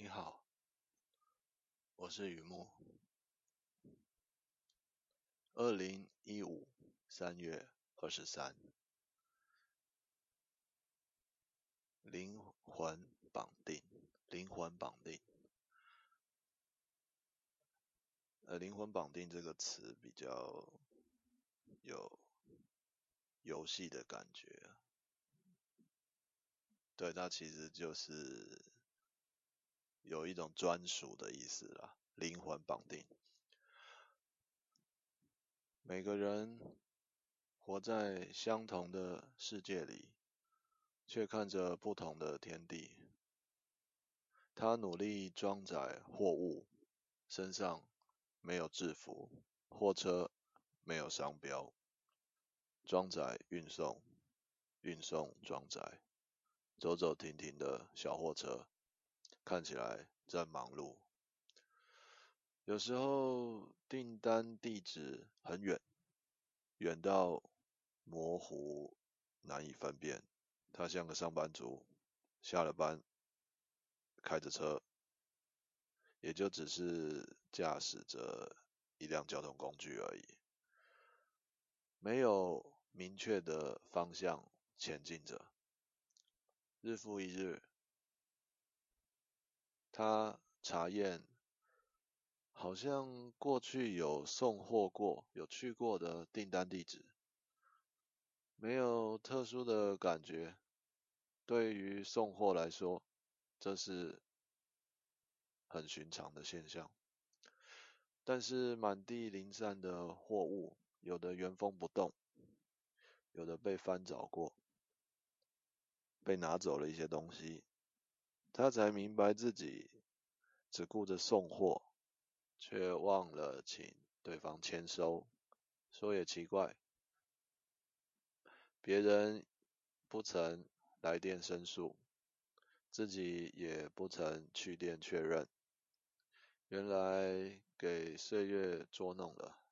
你好，我是雨木。二零一五三月二十三，灵魂绑定，灵魂绑定。呃，灵魂绑定这个词比较有游戏的感觉。对，它其实就是有一种专属的意思啦，灵魂绑定。每个人活在相同的世界里，却看着不同的天地。他努力装载货物，身上没有制服，货车没有商标，装载运送，运送装载，走走停停的小货车，看起来在忙碌。有时候订单地址很远，远到模糊难以分辨。他像个上班族，下了班开着车，也就只是驾驶着一辆交通工具而已，没有明确的方向前进着。日复一日，他查验。好像过去有送货过、有去过的订单地址，没有特殊的感觉。对于送货来说，这是很寻常的现象。但是满地零散的货物，有的原封不动，有的被翻找过，被拿走了一些东西，他才明白自己只顾着送货。却忘了请对方签收，说也奇怪，别人不曾来电申诉，自己也不曾去电确认，原来给岁月捉弄了，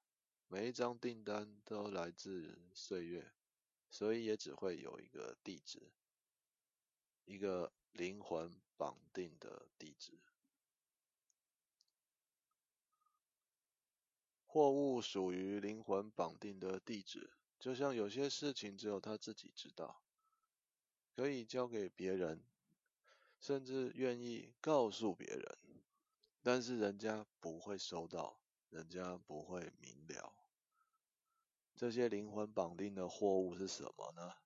每一张订单都来自岁月，所以也只会有一个地址，一个灵魂绑定的地址。货物属于灵魂绑定的地址，就像有些事情只有他自己知道，可以交给别人，甚至愿意告诉别人，但是人家不会收到，人家不会明了。这些灵魂绑定的货物是什么呢？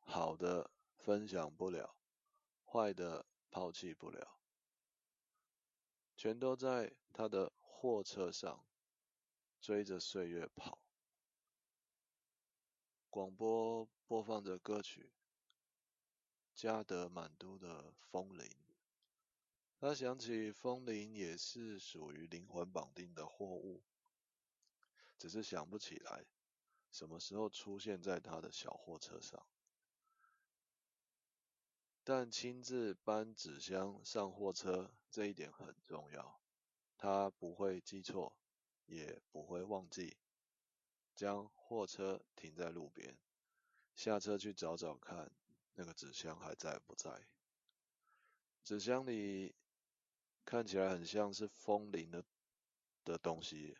好的分享不了，坏的抛弃不了，全都在他的货车上。追着岁月跑，广播播放着歌曲《加德满都的风铃》。他想起风铃也是属于灵魂绑定的货物，只是想不起来什么时候出现在他的小货车上。但亲自搬纸箱上货车这一点很重要，他不会记错。也不会忘记将货车停在路边，下车去找找看那个纸箱还在不在。纸箱里看起来很像是风铃的的东西，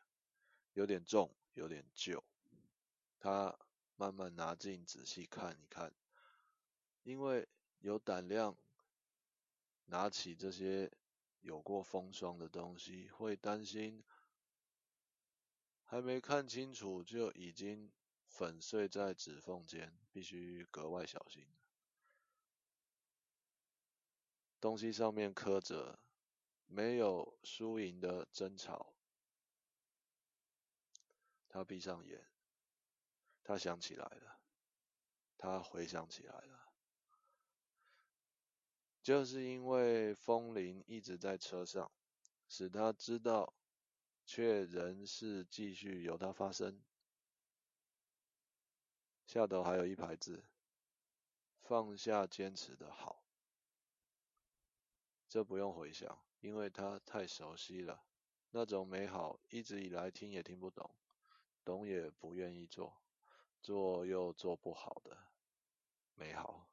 有点重，有点旧。他慢慢拿近仔细看一看，因为有胆量拿起这些有过风霜的东西，会担心。还没看清楚就已经粉碎在指缝间，必须格外小心。东西上面刻着“没有输赢的争吵”。他闭上眼，他想起来了，他回想起来了，就是因为风铃一直在车上，使他知道。却仍是继续由它发生。下头还有一排字：放下坚持的好。这不用回想，因为它太熟悉了。那种美好，一直以来听也听不懂，懂也不愿意做，做又做不好的美好。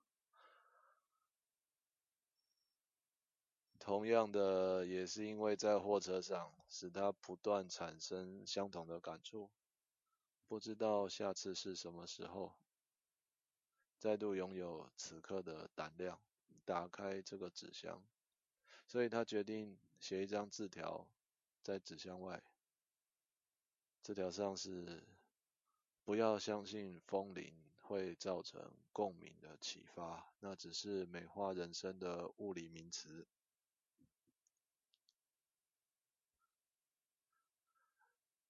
同样的，也是因为在货车上，使他不断产生相同的感触。不知道下次是什么时候，再度拥有此刻的胆量，打开这个纸箱。所以他决定写一张字条在纸箱外。字条上是：不要相信风铃会造成共鸣的启发，那只是美化人生的物理名词。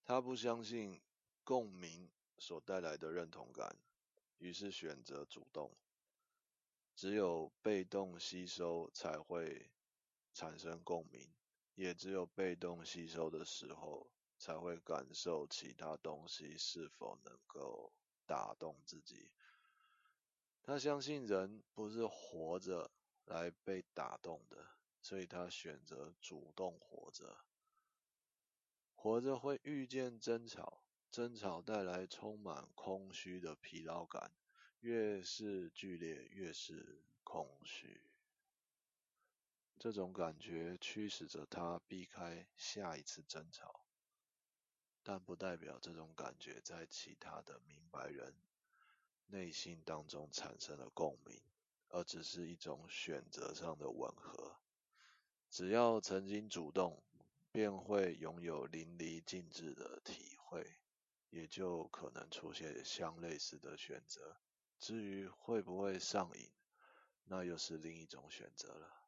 他不相信共鸣所带来的认同感，于是选择主动。只有被动吸收才会产生共鸣，也只有被动吸收的时候，才会感受其他东西是否能够打动自己。他相信人不是活着来被打动的，所以他选择主动活着。活着会遇见争吵，争吵带来充满空虚的疲劳感，越是剧烈，越是空虚。这种感觉驱使着他避开下一次争吵，但不代表这种感觉在其他的明白人内心当中产生了共鸣，而只是一种选择上的吻合。只要曾经主动。便会拥有淋漓尽致的体会，也就可能出现相类似的选择。至于会不会上瘾，那又是另一种选择了。